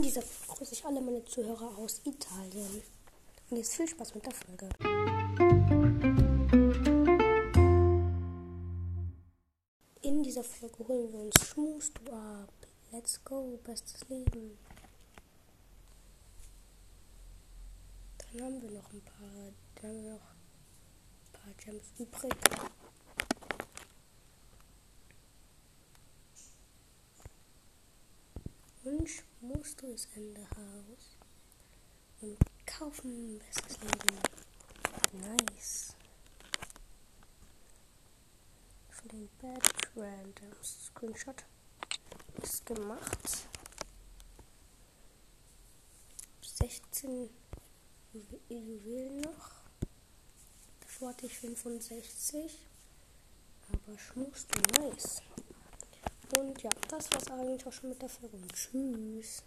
In dieser Folge grüße ich alle meine Zuhörer aus Italien. Und jetzt viel Spaß mit der Folge. In dieser Folge holen wir uns Schmus ab. Let's go, bestes Leben. Dann haben wir noch ein paar, dann haben wir noch ein paar Gems übrig. Wunsch musst und kaufen bestes Leben. Nice. Für den Bad Random Screenshot ist gemacht. 16 Juwelen noch. Davor hatte ich 65. Aber schmust nice. Und ja, das war's eigentlich auch schon mit der Folge. Tschüss.